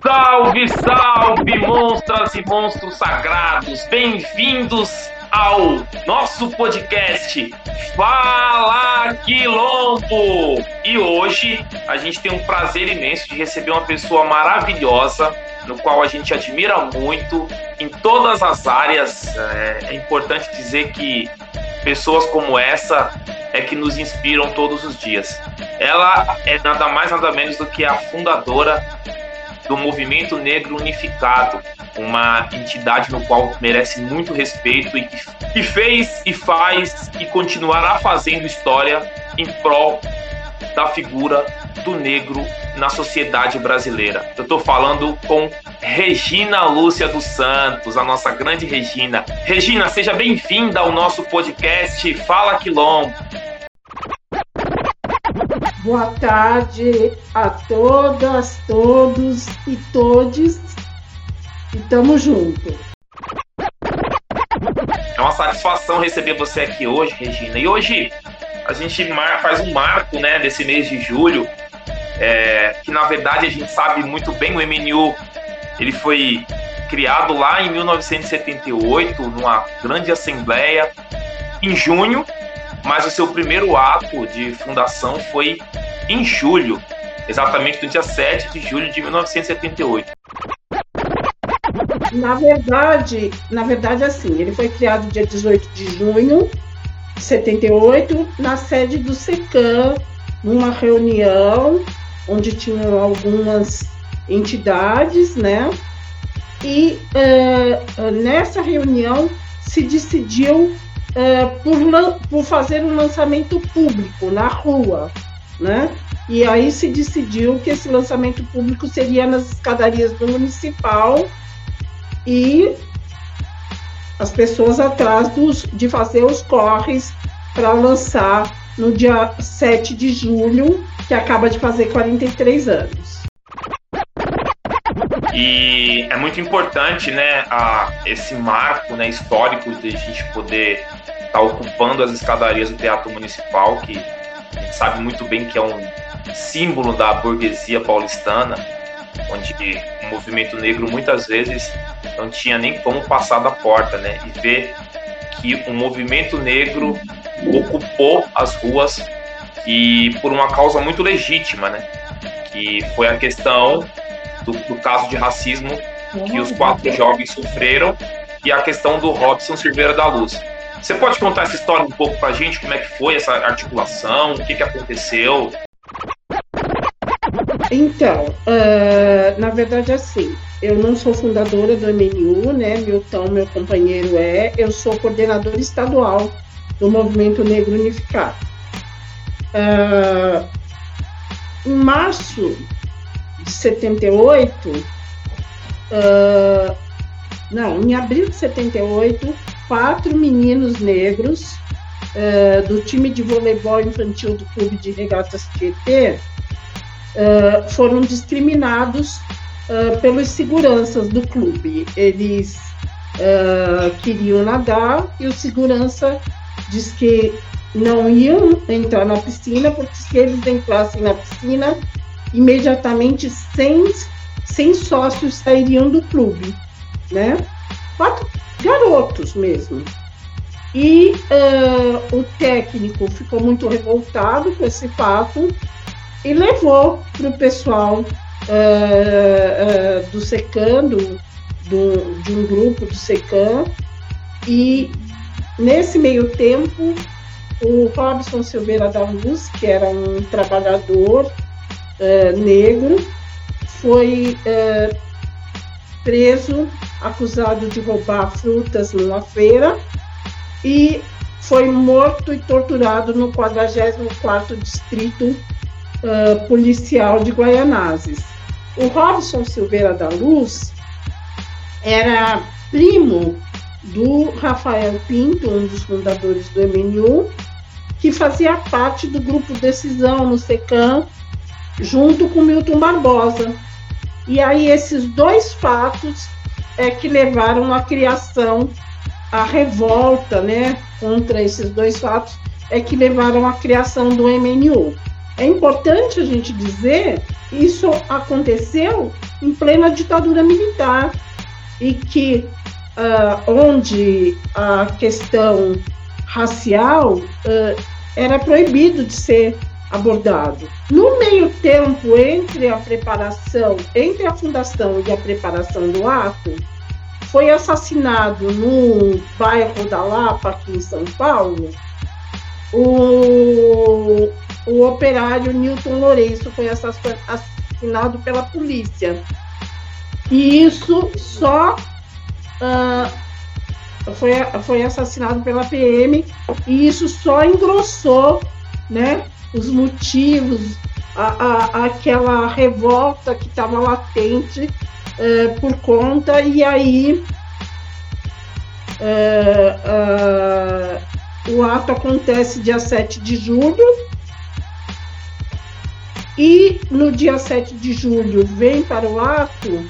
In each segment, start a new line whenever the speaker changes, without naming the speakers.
Salve, salve, monstras e monstros sagrados! Bem-vindos ao nosso podcast Fala Quilombo! E hoje a gente tem um prazer imenso de receber uma pessoa maravilhosa, no qual a gente admira muito em todas as áreas. É, é importante dizer que pessoas como essa é que nos inspiram todos os dias. Ela é nada mais nada menos do que a fundadora do Movimento Negro Unificado, uma entidade no qual merece muito respeito e que fez e faz e continuará fazendo história em prol da figura do negro na sociedade brasileira. Eu estou falando com Regina Lúcia dos Santos, a nossa grande Regina. Regina, seja bem-vinda ao nosso podcast Fala Quilombo.
Boa tarde a todas, todos e todes. E tamo junto.
É uma satisfação receber você aqui hoje, Regina. E hoje a gente faz um marco né, desse mês de julho, é, que na verdade a gente sabe muito bem, o MNU ele foi criado lá em 1978, numa grande assembleia, em junho, mas o seu primeiro ato de fundação foi em julho, exatamente no dia 7 de julho de 1978.
Na verdade, na verdade, assim, ele foi criado dia 18 de junho de 78, na sede do SECAM, numa reunião onde tinham algumas entidades, né? E uh, nessa reunião se decidiu uh, por, por fazer um lançamento público na rua, né? E aí se decidiu que esse lançamento público seria nas escadarias do municipal e as pessoas atrás dos, de fazer os corres para lançar no dia 7 de julho, que acaba de fazer 43 anos.
E é muito importante, né, a, esse marco né, histórico de a gente poder estar tá ocupando as escadarias do Teatro Municipal, que a gente sabe muito bem que é um símbolo da burguesia paulistana, onde o movimento negro muitas vezes não tinha nem como passar da porta, né? E ver que o movimento negro ocupou as ruas e por uma causa muito legítima, né? Que foi a questão do, do caso de racismo que os quatro jovens sofreram e a questão do Robson Silveira da Luz. Você pode contar essa história um pouco pra gente? Como é que foi essa articulação? O que, que aconteceu?
Então, uh, na verdade, assim, eu não sou fundadora do MNU, né? Milton, meu companheiro, é. Eu sou coordenadora estadual do Movimento Negro Unificado. Uh, em março de 78, uh, não, em abril de 78, quatro meninos negros uh, do time de voleibol infantil do Clube de Regatas Tietê uh, foram discriminados uh, pelos seguranças do clube. Eles queriam nadar e o segurança disse que não iam entrar na piscina, porque se eles entrassem na piscina, imediatamente 100, 100 sócios sairiam do clube, né? Quatro, garotos mesmo. E uh, o técnico ficou muito revoltado com esse fato e levou para o pessoal uh, uh, do SECAM, do, do, de um grupo do SECAM, e nesse meio tempo o Robson Silveira da Luz, que era um trabalhador negro, foi preso acusado de roubar frutas numa feira e foi morto e torturado no 44º Distrito uh, Policial de Guaianazes. O Robson Silveira da Luz era primo do Rafael Pinto, um dos fundadores do MNU, que fazia parte do grupo Decisão no SECAM, junto com Milton Barbosa. E aí esses dois fatos é que levaram à criação, a revolta, né, contra esses dois fatos, é que levaram à criação do MNU. é importante a gente dizer isso aconteceu em plena ditadura militar e que uh, onde a questão racial uh, era proibido de ser abordado. No meio tempo entre a preparação, entre a fundação e a preparação do ato, foi assassinado no bairro da Lapa, aqui em São Paulo, o, o operário Newton Lourenço foi assassinado pela polícia. E isso só uh, foi, foi assassinado pela PM, e isso só engrossou né, os motivos, a, a, aquela revolta que estava latente uh, por conta, e aí. Uh, o ato acontece dia 7 de julho. E no dia 7 de julho vem para o ato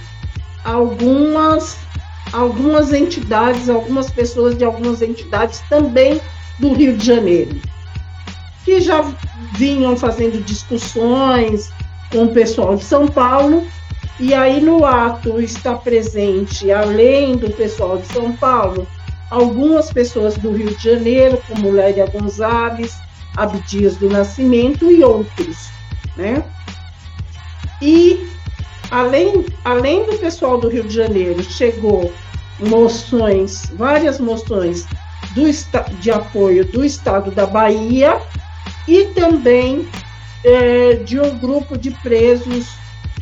algumas, algumas entidades, algumas pessoas de algumas entidades também do Rio de Janeiro, que já vinham fazendo discussões com o pessoal de São Paulo, e aí no ato está presente, além do pessoal de São Paulo, algumas pessoas do Rio de Janeiro, como Lélia Gonzalez, Abdias do Nascimento e outros, né? E além, além do pessoal do Rio de Janeiro, chegou moções, várias moções do, de apoio do Estado da Bahia e também é, de um grupo de presos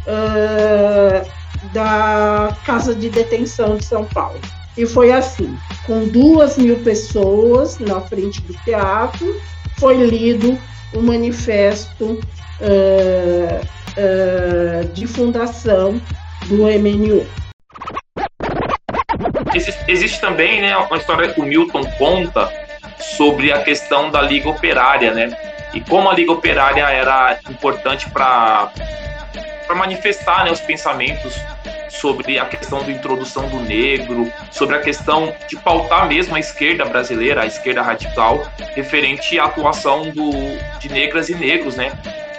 é, da Casa de Detenção de São Paulo. E foi assim, com duas mil pessoas na frente do teatro, foi lido o manifesto uh, uh, de fundação do MNU.
Existe, existe, também né, uma história que o Milton conta sobre a questão da Liga Operária, né? E como a Liga Operária era importante para manifestar né, os pensamentos sobre a questão da introdução do negro, sobre a questão de pautar mesmo a esquerda brasileira, a esquerda radical, referente à atuação do, de negras e negros, né?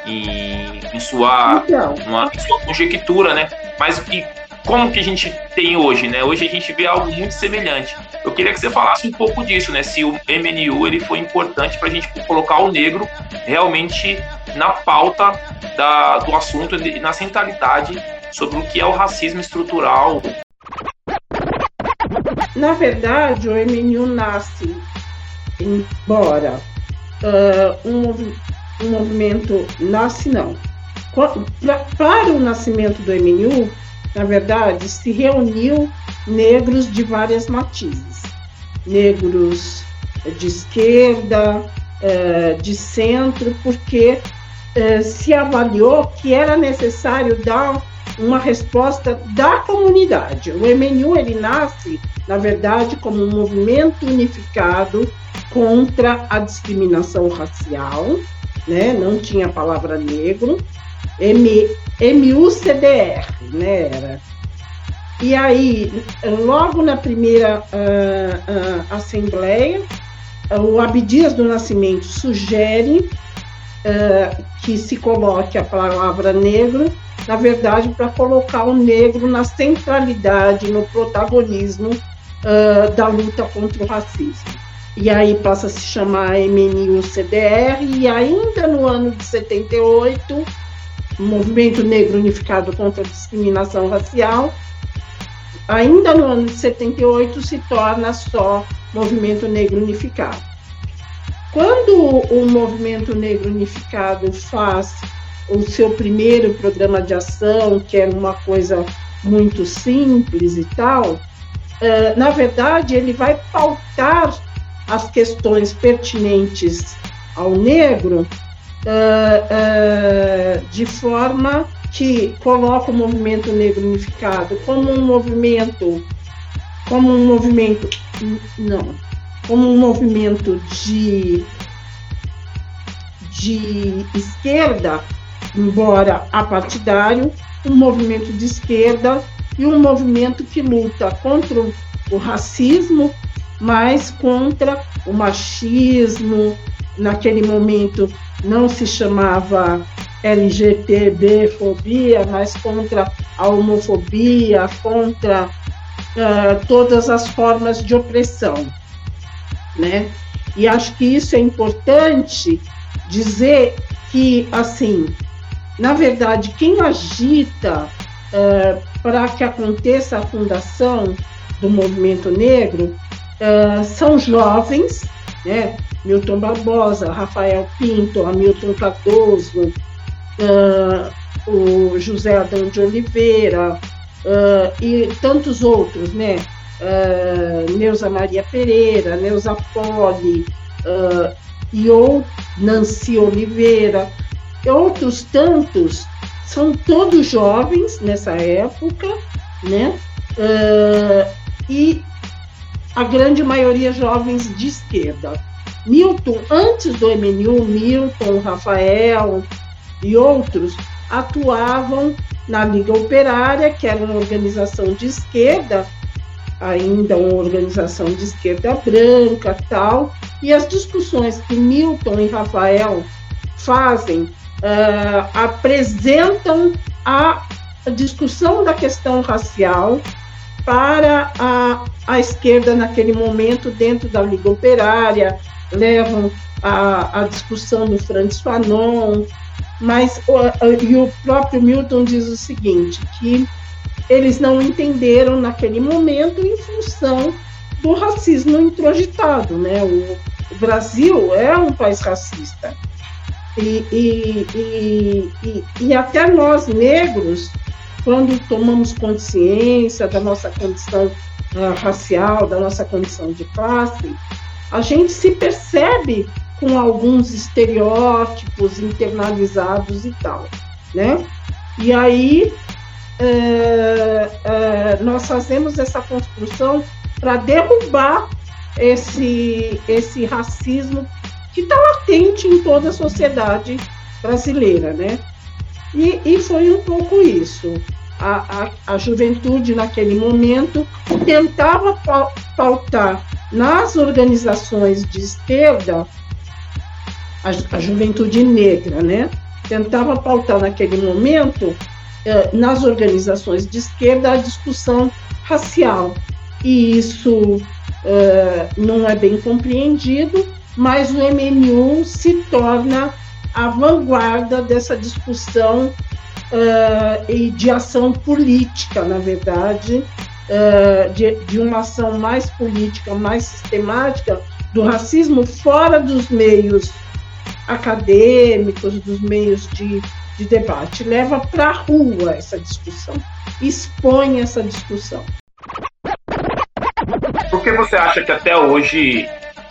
Em, em sua, então. uma, em sua conjectura, né? Mas e como que a gente tem hoje, né? Hoje a gente vê algo muito semelhante. Eu queria que você falasse um pouco disso, né? Se o MNU ele foi importante para a gente colocar o negro realmente na pauta da, do assunto e na centralidade sobre o que é o racismo estrutural.
Na verdade, o MNU nasce, embora uh, um, um, movimento nasce não. Pra, para o nascimento do MNU, na verdade, se reuniu negros de várias matizes, negros de esquerda, de centro, porque uh, se avaliou que era necessário dar uma resposta da comunidade. O MNU ele nasce, na verdade, como um movimento unificado contra a discriminação racial, né? Não tinha a palavra negro. M, MUCDR, né? Era. E aí, logo na primeira uh, uh, assembleia, o Abdias do Nascimento sugere uh, que se coloque a palavra negro na verdade, para colocar o negro na centralidade, no protagonismo uh, da luta contra o racismo. E aí passa a se chamar MNU-CDR, e ainda no ano de 78, o Movimento Negro Unificado contra a Discriminação Racial, ainda no ano de 78, se torna só Movimento Negro Unificado. Quando o Movimento Negro Unificado faz o seu primeiro programa de ação, que era uma coisa muito simples e tal, uh, na verdade, ele vai pautar as questões pertinentes ao negro uh, uh, de forma que coloca o movimento negro unificado como um movimento, como um movimento, não, como um movimento de de esquerda embora apartidário, um movimento de esquerda e um movimento que luta contra o racismo, mas contra o machismo, naquele momento não se chamava LGTB-fobia, mas contra a homofobia, contra uh, todas as formas de opressão, né? E acho que isso é importante dizer que, assim, na verdade, quem agita uh, para que aconteça a fundação do movimento negro uh, são jovens, né? Milton Barbosa, Rafael Pinto, Hamilton Cardoso, uh, o José Adão de Oliveira uh, e tantos outros, né? Uh, Neuza Maria Pereira, Neuza Poli e ou Nancy Oliveira, outros tantos, são todos jovens nessa época, né? e a grande maioria jovens de esquerda. Milton, antes do MNU, Milton, Rafael, e outros atuavam na Liga Operária, que era uma organização de esquerda, ainda uma organização de esquerda branca, tal, e as discussões que Milton e Rafael fazem uh, apresentam a discussão da questão racial para a, a esquerda naquele momento dentro da Liga Operária, levam a, a discussão do Francis Fanon, mas e o próprio Milton diz o seguinte, que eles não entenderam naquele momento em função do racismo introjitado, né? O, o Brasil é um país racista. E, e, e, e, até nós, negros, quando tomamos consciência da nossa condição uh, racial, da nossa condição de classe, a gente se percebe com alguns estereótipos internalizados e tal, né? E aí é, é, nós fazemos essa construção para derrubar esse, esse racismo que está latente em toda a sociedade brasileira, né? E, e foi um pouco isso. A, a, a juventude, naquele momento, tentava pautar nas organizações de esquerda a, a juventude negra, né? Tentava pautar naquele momento, eh, nas organizações de esquerda, a discussão racial. E isso eh, não é bem compreendido, mas o MNU se torna a vanguarda dessa discussão uh, e de ação política, na verdade, de, de, uma ação mais política, mais sistemática do racismo fora dos meios acadêmicos, dos meios de, de debate. Leva para a rua essa discussão, expõe essa discussão.
Por que você acha que até hoje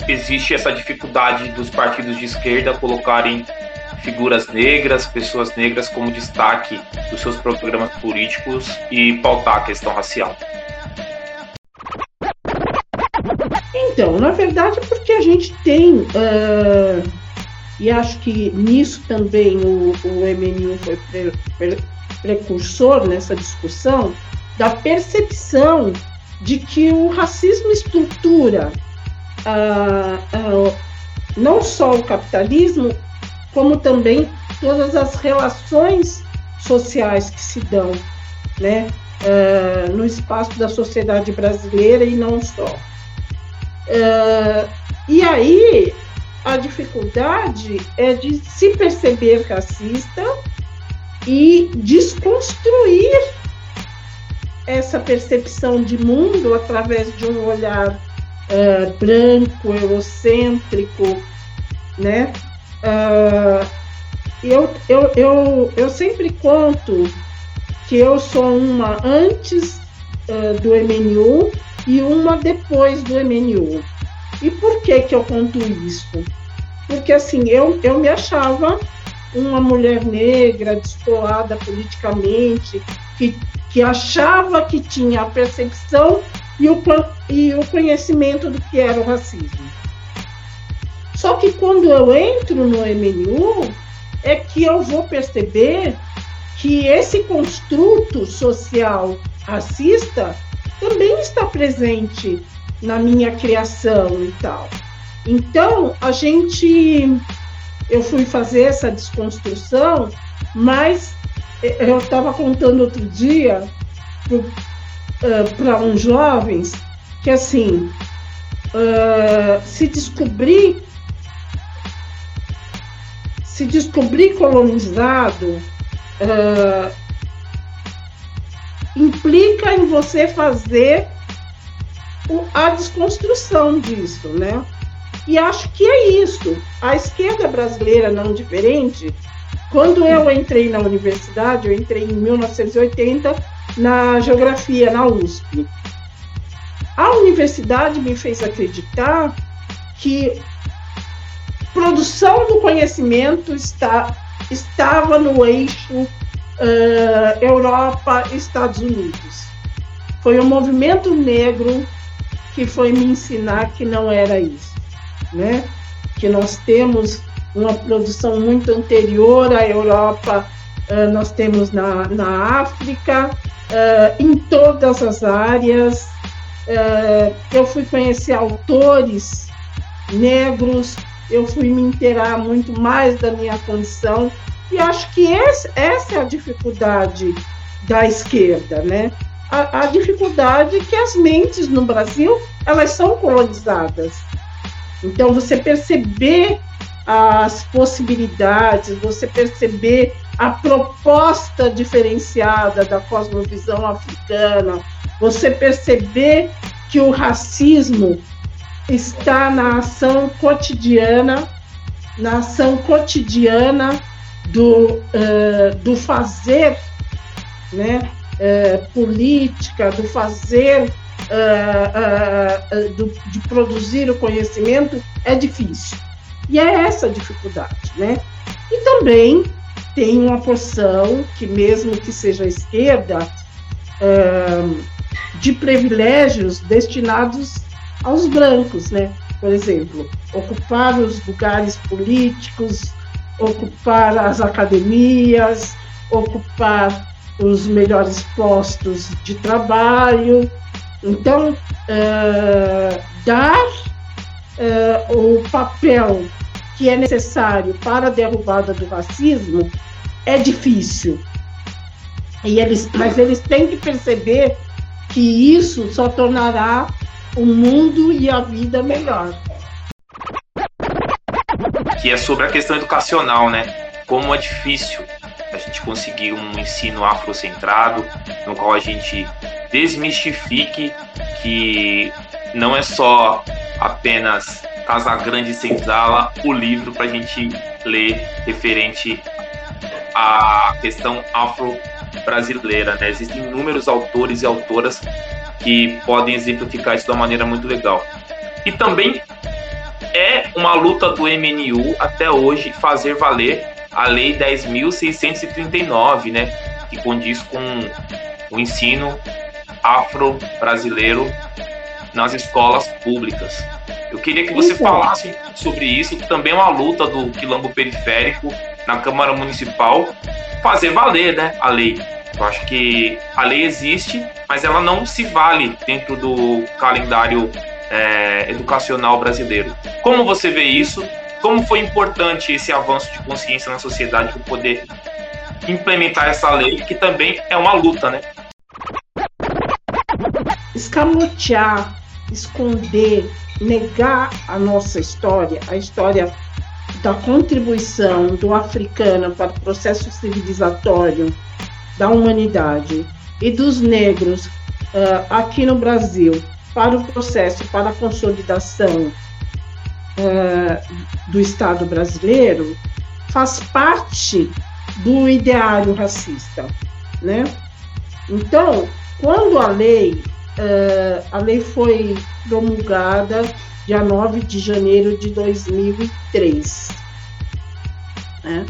existe essa dificuldade dos partidos de esquerda colocarem figuras negras, pessoas negras como destaque dos seus programas políticos e pautar a questão racial?
Então, na verdade, porque a gente tem uh, e acho que nisso também o, o MNU foi pre, pre, precursor nessa discussão, da percepção de que o racismo estrutura ah, ah, não só o capitalismo, como também todas as relações sociais que se dão né, ah, no espaço da sociedade brasileira e não só. Ah, e aí a dificuldade é de se perceber racista e desconstruir essa percepção de mundo através de um olhar uh, branco, eurocêntrico, né? Uh, eu, eu, eu, eu sempre conto que eu sou uma antes uh, do MNU e uma depois do MNU. E por que que eu conto isso? Porque assim, eu, eu me achava uma mulher negra, descolada politicamente, que, que achava que tinha a percepção e o, e o conhecimento do que era o racismo. Só que quando eu entro no MNU, é que eu vou perceber que esse construto social racista também está presente na minha criação e tal. Então, a gente eu fui fazer essa desconstrução, mas eu estava contando outro dia para uh, uns jovens que assim uh, se descobrir se descobrir colonizado uh, implica em você fazer a desconstrução disso, né? E acho que é isso. A esquerda brasileira, não diferente, quando eu entrei na universidade, eu entrei em 1980 na geografia na USP. A universidade me fez acreditar que produção do conhecimento está, estava no eixo uh, Europa Estados Unidos. Foi o movimento negro que foi me ensinar que não era isso né? Que nós temos uma produção muito anterior à Europa, nós temos na, na África, em todas as áreas. Eu fui conhecer autores negros, eu fui me inteirar muito mais da minha condição, e acho que esse, essa é a dificuldade da esquerda, né? A, a dificuldade que as mentes no Brasil elas são colonizadas. Então, você perceber as possibilidades, você perceber a proposta diferenciada da cosmovisão africana, você perceber que o racismo está na ação cotidiana, na ação cotidiana do, uh, do fazer né, uh, política, do fazer uh, uh, do, de produzir o conhecimento é difícil. E é essa a dificuldade, né? E também tem uma porção que, mesmo que seja esquerda, de privilégios destinados aos brancos, né? Por exemplo, ocupar os lugares políticos, ocupar as academias, ocupar os melhores postos de trabalho, então, uh, dar uh, o papel que é necessário para a derrubada do racismo é difícil. E eles, mas eles têm que perceber que isso só tornará o mundo e a vida melhor.
Que é sobre a questão educacional, né? Como é difícil gente conseguir um ensino afrocentrado, no qual a gente desmistifique que não é só apenas Casa Grande Senzala o livro para a gente ler referente à questão afro-brasileira. Né? Existem inúmeros autores e autoras que podem exemplificar isso de uma maneira muito legal. E também é uma luta do MNU até hoje fazer valer a Lei 10.639, né, que condiz com o ensino afro-brasileiro nas escolas públicas. Eu queria que você então. falasse sobre isso, que também é uma luta do quilombo periférico na Câmara Municipal, fazer valer né, a lei. Eu acho que a lei existe, mas ela não se vale dentro do calendário é, educacional brasileiro. Como você vê isso? Como foi importante esse avanço de consciência na sociedade para poder implementar essa lei, que também é uma luta, né?
escamotear, esconder, negar a nossa história, a história da contribuição do africano para o processo civilizatório da humanidade e dos negros uh, aqui no Brasil para o processo, para a consolidação uh, do Estado brasileiro, faz parte do ideário racista, né? Então, quando a lei Uh, a lei foi promulgada dia 9 de janeiro de 2003. Né?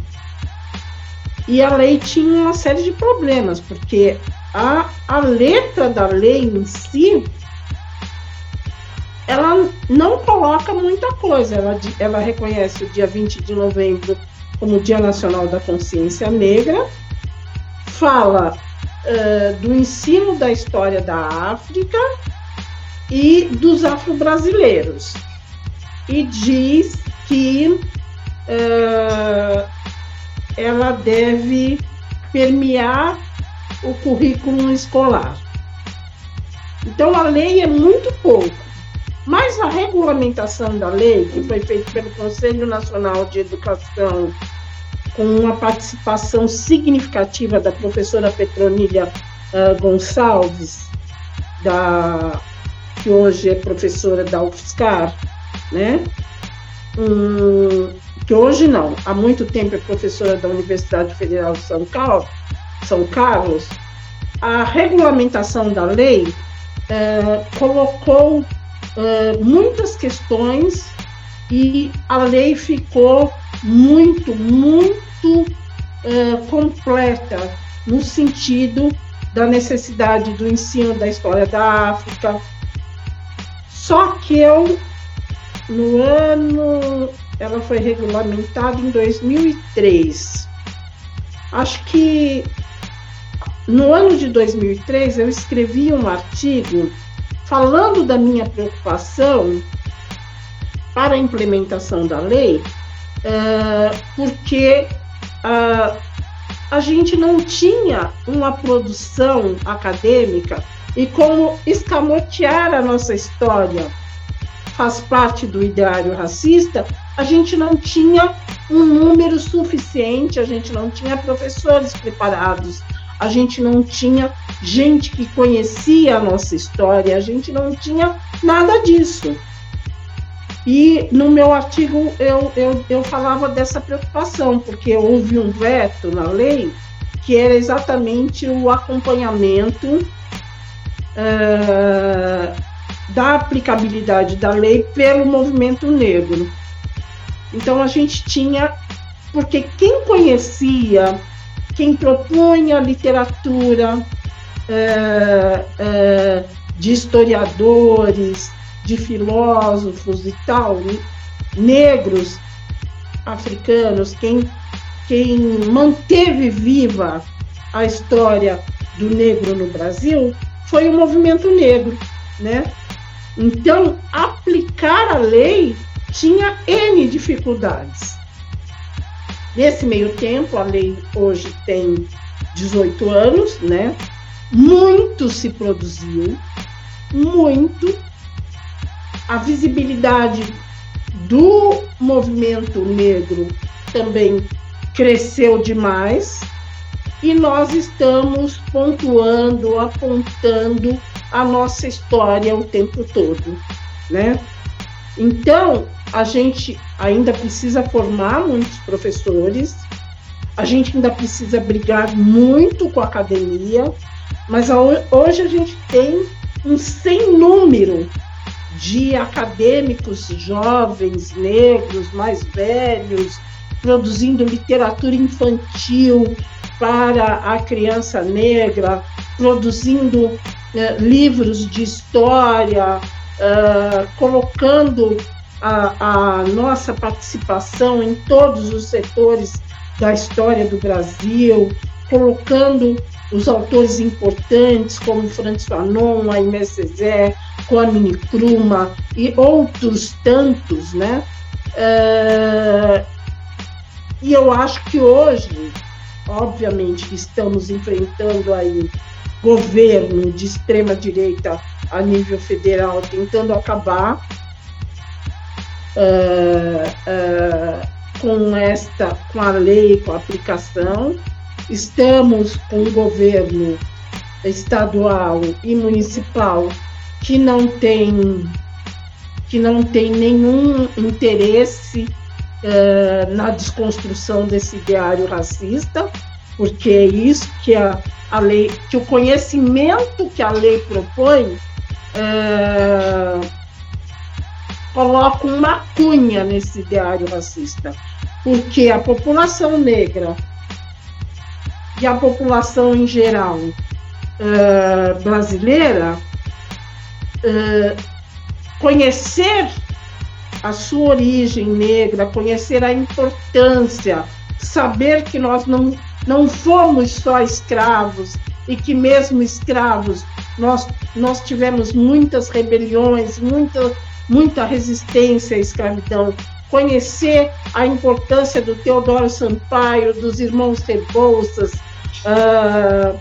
E a lei tinha uma série de problemas, porque a, a letra da lei em si ela não coloca muita coisa. Ela, ela reconhece o dia 20 de novembro como Dia Nacional da Consciência Negra, fala uh, do ensino da história da África e dos afro-brasileiros. E diz que uh, ela deve permear o currículo escolar. Então, a lei é muito pouco, mas a regulamentação da lei, que foi feita pelo Conselho Nacional de Educação, com uma participação significativa da professora Petronilha uh, Gonçalves, da, que hoje é professora da UFSCar, né? Um, que hoje não, há muito tempo é professora da Universidade Federal de São Carlos, São Carlos a regulamentação da lei é, colocou é, muitas questões e a lei ficou muito, muito é, completa no sentido da necessidade do ensino da história da África. Só que eu, no ano, ela foi regulamentada em 2003. Acho que no ano de 2003 eu escrevi um artigo falando da minha preocupação para a implementação da lei, uh, porque uh, a gente não tinha uma produção acadêmica e como escamotear a nossa história faz parte do ideário racista, a gente não tinha um número suficiente, a gente não tinha professores preparados, a gente não tinha gente que conhecia a nossa história, a gente não tinha nada disso. E no meu artigo eu, eu, eu falava dessa preocupação, porque houve um veto na lei que era exatamente o acompanhamento uh, da aplicabilidade da lei pelo movimento negro. Então a gente tinha, porque quem conhecia, quem propunha literatura é, é, de historiadores, de filósofos e tal, negros, africanos, quem, quem manteve viva a história do negro no Brasil foi o movimento negro, né? Então, aplicar a lei tinha N dificuldades. Nesse meio tempo, a lei hoje tem 18 anos, né? Muito se produziu, muito. A visibilidade do movimento negro também cresceu demais e nós estamos pontuando, apontando a nossa história o tempo todo, né? Então, a gente ainda precisa formar muitos professores, a gente ainda precisa brigar muito com a academia, mas hoje a gente tem um sem número de acadêmicos jovens, negros, mais velhos, produzindo literatura infantil para a criança negra, produzindo uh, livros de história, uh, colocando a, a nossa participação em todos os setores da história do Brasil, colocando os autores importantes como Franz Fanon, Aimé Césaire, Kwame Nkrumah e outros tantos, né? Uh, e eu acho que hoje, obviamente, estamos enfrentando aí governo de extrema direita a nível federal tentando acabar com esta, com a lei, com a aplicação. Estamos com um governo estadual e municipal que não tem que não tem nenhum interesse uh, na desconstrução desse ideário racista, porque é isso que a, a lei, que o conhecimento que a lei propõe coloca uma cunha nesse ideário racista, porque a população negra e a população em geral é, brasileira é, conhecer a sua origem negra, conhecer a importância, saber que nós não não fomos só escravos e que mesmo escravos nós, nós tivemos muitas rebeliões, muita, muita resistência à escravidão, conhecer a importância do Teodoro Sampaio, dos irmãos Rebouças, uh,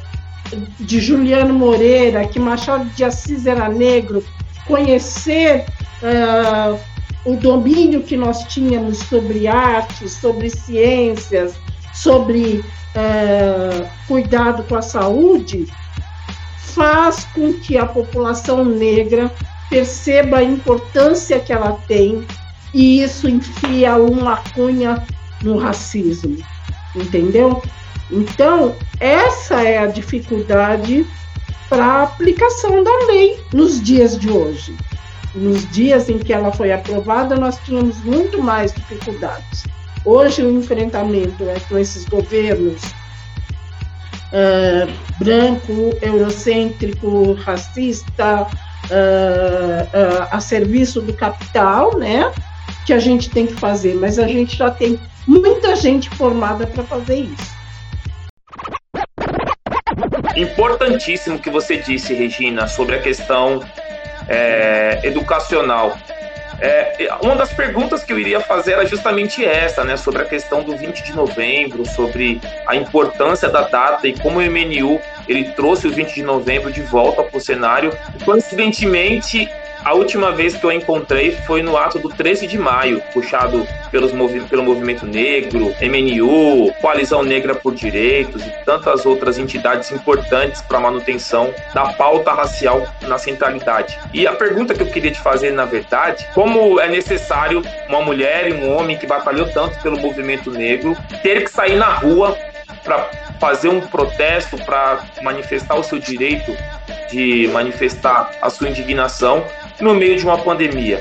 de Juliano Moreira, que Machado de Assis era negro, conhecer uh, o domínio que nós tínhamos sobre arte, sobre ciências, sobre uh, cuidado com a saúde, faz com que a população negra perceba a importância que ela tem e isso enfia uma cunha no racismo, entendeu? Então, essa é a dificuldade para a aplicação da lei nos dias de hoje. Nos dias em que ela foi aprovada, nós tínhamos muito mais dificuldades. Hoje, o enfrentamento é com esses governos uh, branco, eurocêntrico, racista, uh, uh, a serviço do capital, né? Que a gente tem que fazer, mas a gente já tem muita gente formada para fazer isso.
Importantíssimo que você disse, Regina, sobre a questão é, educacional. É, uma das perguntas que eu iria fazer era justamente essa, né, sobre a questão do 20 de novembro, sobre a importância da data e como o MNU ele trouxe o 20 de novembro de volta para o cenário. Coincidentemente, a última vez que eu encontrei foi no ato do 13 de maio, puxado pelos movi pelo Movimento Negro, MNU, Coalizão Negra por Direitos e tantas outras entidades importantes para a manutenção da pauta racial na centralidade. E a pergunta que eu queria te fazer, na verdade, como é necessário uma mulher e um homem que batalhou tanto pelo movimento negro ter que sair na rua para fazer um protesto, para manifestar o seu direito de manifestar a sua indignação no meio de uma pandemia?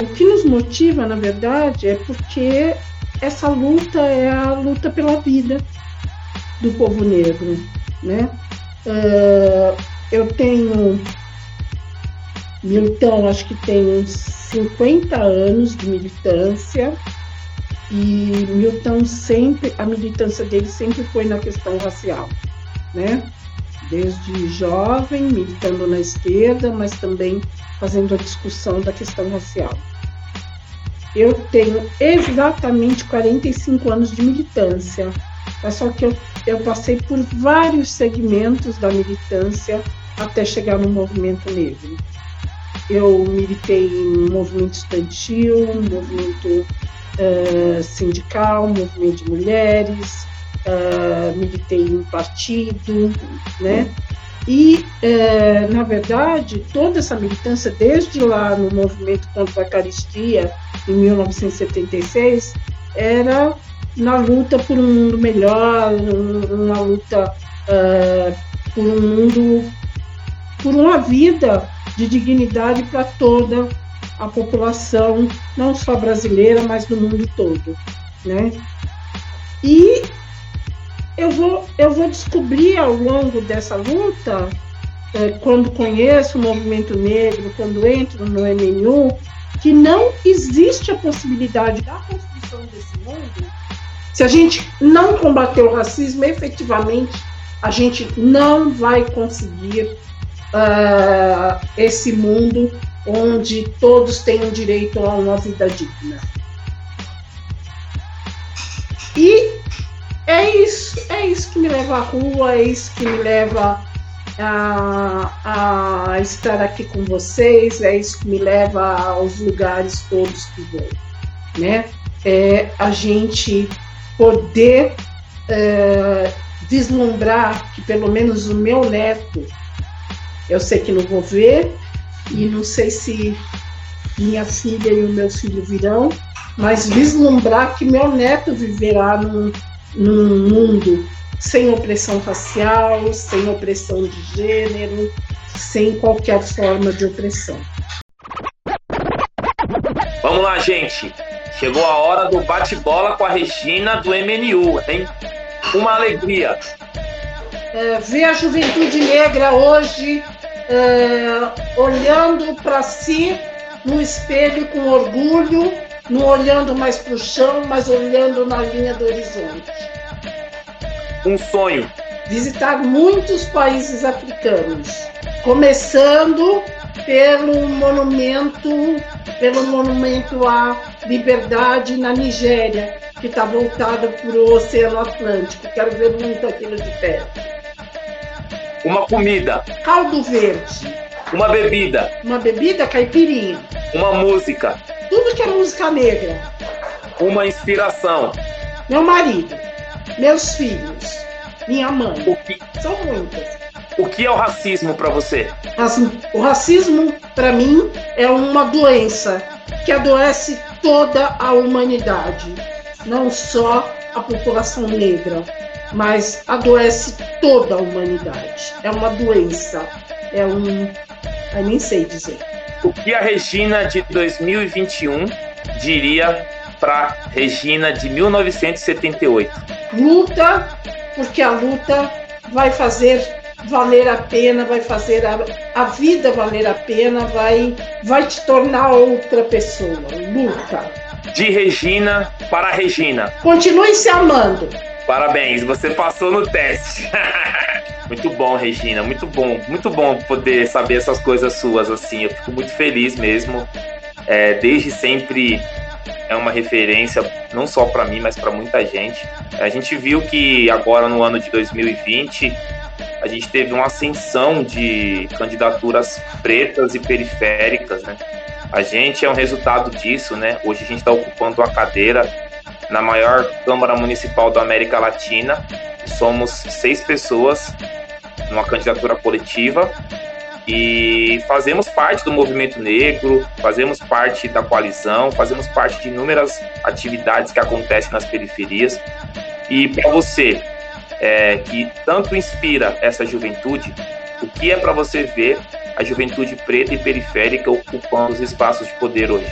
O que nos motiva, na verdade, é porque essa luta é a luta pela vida do povo negro, né? Uh, eu tenho Milton, acho que tem uns 50 anos de militância e Milton sempre, a militância dele sempre foi na questão racial, né? desde jovem, militando na esquerda, mas também fazendo a discussão da questão racial. Eu tenho exatamente 45 anos de militância, mas só que eu, eu passei por vários segmentos da militância até chegar no movimento negro. Eu militei em movimento estudantil, movimento uh, sindical, movimento de mulheres, uh, militei em partido, né? E, uh, na verdade, toda essa militância, desde lá no movimento contra a caristia, em 1976, era na luta por um mundo melhor, uma luta por um mundo, por uma vida de dignidade para toda a população, não só brasileira, mas do mundo todo, né? E eu vou, eu vou descobrir ao longo dessa luta, é, quando conheço o movimento negro, quando entro no MNU, que não existe a possibilidade da construção desse mundo se a gente não combater o racismo efetivamente, a gente não vai conseguir uh, esse mundo onde todos tenham direito a uma vida digna. E é isso, é isso que me leva à rua, é isso que me leva a, a estar aqui com vocês, é isso que me leva aos lugares todos que vou, né? É a gente poder é, vislumbrar que pelo menos o meu neto, eu sei que não vou ver e não sei se minha filha e o meu filho virão, mas vislumbrar que meu neto viverá num, num mundo sem opressão racial, sem opressão de gênero, sem qualquer forma de opressão.
Vamos lá, gente. Chegou a hora do bate-bola com a Regina do MNU, hein? Uma alegria.
É, ver a juventude negra hoje é, olhando para si no espelho com orgulho não olhando mais para o chão, mas olhando na linha do horizonte.
Um sonho.
Visitar muitos países africanos, começando pelo monumento, pelo monumento à liberdade na Nigéria, que está voltado para o Oceano Atlântico. Quero ver muito aquilo de perto.
Uma comida.
Caldo verde.
Uma bebida.
Uma bebida caipirinha.
Uma música.
Tudo que é música negra.
Uma inspiração.
Meu marido. Meus filhos. Minha mãe.
Que...
São muitas.
O que é o racismo para você?
O racismo, para mim, é uma doença que adoece toda a humanidade, não só a população negra, mas adoece toda a humanidade. É uma doença, é um. Eu nem sei dizer.
O que a Regina de 2021 diria para Regina de 1978?
Luta, porque a luta vai fazer valer a pena, vai fazer a, a vida valer a pena, vai, vai te tornar outra pessoa. Luta.
De Regina para Regina.
Continue se amando.
Parabéns, você passou no teste. muito bom, Regina, muito bom, muito bom poder saber essas coisas suas assim. Eu fico muito feliz mesmo. É, desde sempre é uma referência não só para mim, mas para muita gente. A gente viu que agora no ano de 2020 a gente teve uma ascensão de candidaturas pretas e periféricas, né? A gente é um resultado disso, né? Hoje a gente está ocupando a cadeira na maior Câmara Municipal da América Latina. Somos seis pessoas numa candidatura coletiva e fazemos parte do movimento negro, fazemos parte da coalizão, fazemos parte de inúmeras atividades que acontecem nas periferias. E para você, é, que tanto inspira essa juventude, o que é para você ver a juventude preta e periférica ocupando os espaços de poder hoje?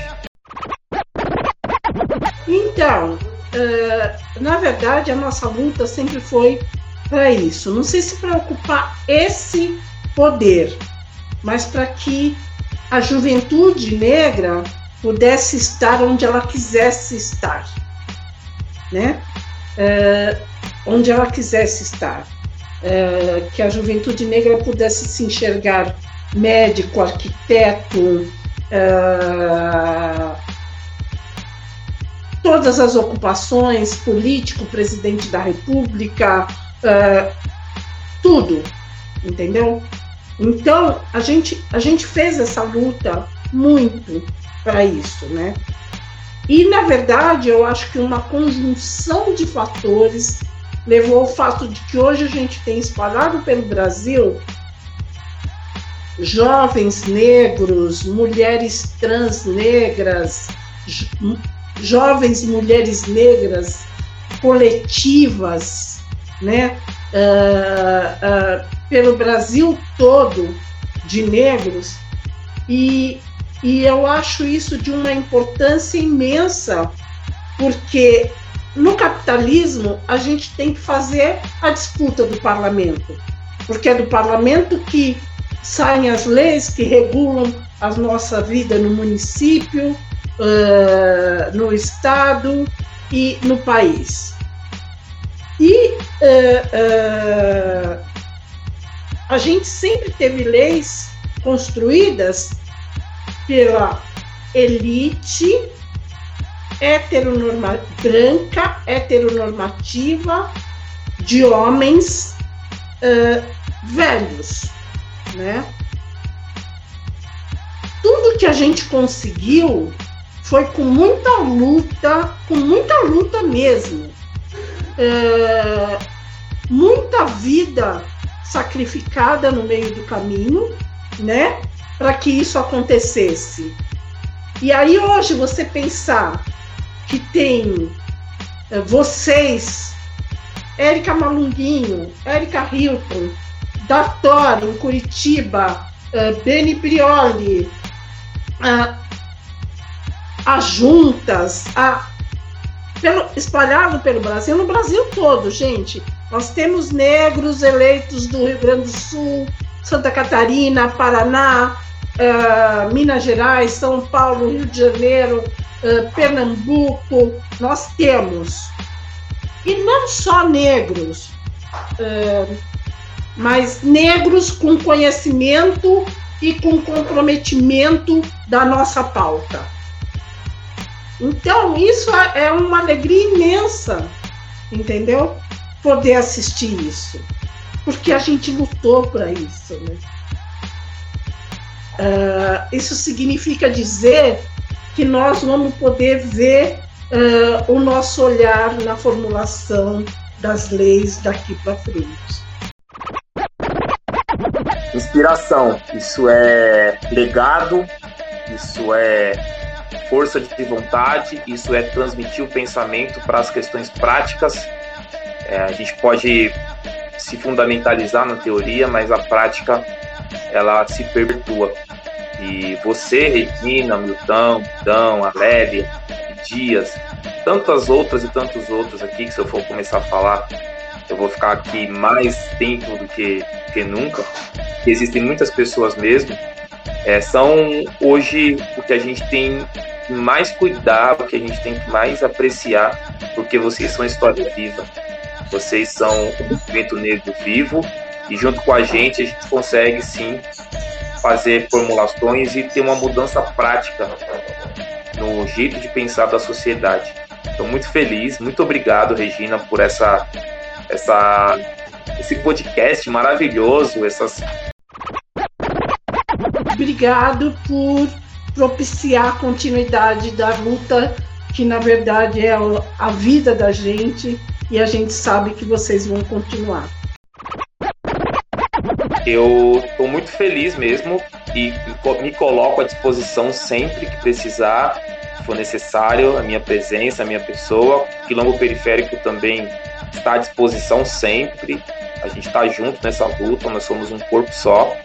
Então, uh, na verdade, a nossa luta sempre foi para isso. Não sei se para ocupar esse poder, mas para que a juventude negra pudesse estar onde ela quisesse estar, né? Uh, onde ela quisesse estar, é, que a juventude negra pudesse se enxergar médico, arquiteto, é, todas as ocupações, político, presidente da república, é, tudo, entendeu? Então a gente a gente fez essa luta muito para isso, né? E na verdade eu acho que uma conjunção de fatores levou ao fato de que hoje a gente tem espalhado pelo Brasil jovens negros, mulheres trans negras, jovens e mulheres negras coletivas, né, uh, uh, pelo Brasil todo de negros e, e eu acho isso de uma importância imensa porque no capitalismo, a gente tem que fazer a disputa do parlamento, porque é do parlamento que saem as leis que regulam a nossa vida no município, no estado e no país. E uh, uh, a gente sempre teve leis construídas pela elite heteronorma branca, heteronormativa, de homens uh, velhos, né? Tudo que a gente conseguiu foi com muita luta, com muita luta mesmo. Uh, muita vida sacrificada no meio do caminho, né? Para que isso acontecesse. E aí hoje você pensar que tem é, vocês, Érica Malunguinho, Érica Hilton, Dator em Curitiba, uh, Beni Prioli, uh, as juntas, a, pelo, espalhado pelo Brasil, no Brasil todo, gente. Nós temos negros eleitos do Rio Grande do Sul, Santa Catarina, Paraná, uh, Minas Gerais, São Paulo, Rio de Janeiro, uh, Pernambuco, nós temos. E não só negros, uh, mas negros com conhecimento e com comprometimento da nossa pauta. Então, isso é uma alegria imensa, entendeu? Poder assistir isso, porque a gente lutou para isso. Né? Uh, isso significa dizer que nós vamos poder ver uh, o nosso olhar na formulação das leis daqui para frente.
Inspiração, isso é legado, isso é força de vontade, isso é transmitir o pensamento para as questões práticas. É, a gente pode se fundamentalizar na teoria, mas a prática ela se perpetua. E você, Regina, Milton, Dão, Alélia, Dias, tantas outras e tantos outros aqui, que se eu for começar a falar, eu vou ficar aqui mais tempo do que, que nunca. Existem muitas pessoas mesmo. É, são hoje o que a gente tem que mais cuidar, o que a gente tem que mais apreciar, porque vocês são história viva. Vocês são o movimento negro vivo e junto com a gente a gente consegue sim fazer formulações e ter uma mudança prática no jeito de pensar da sociedade. Estou muito feliz, muito obrigado, Regina, por essa, essa, esse podcast maravilhoso, essas.
Obrigado por propiciar a continuidade da luta, que na verdade é a vida da gente, e a gente sabe que vocês vão continuar.
Eu estou muito feliz mesmo e me coloco à disposição sempre que precisar, se for necessário, a minha presença, a minha pessoa. O Quilombo Periférico também está à disposição sempre. A gente está junto nessa luta, nós somos um corpo só.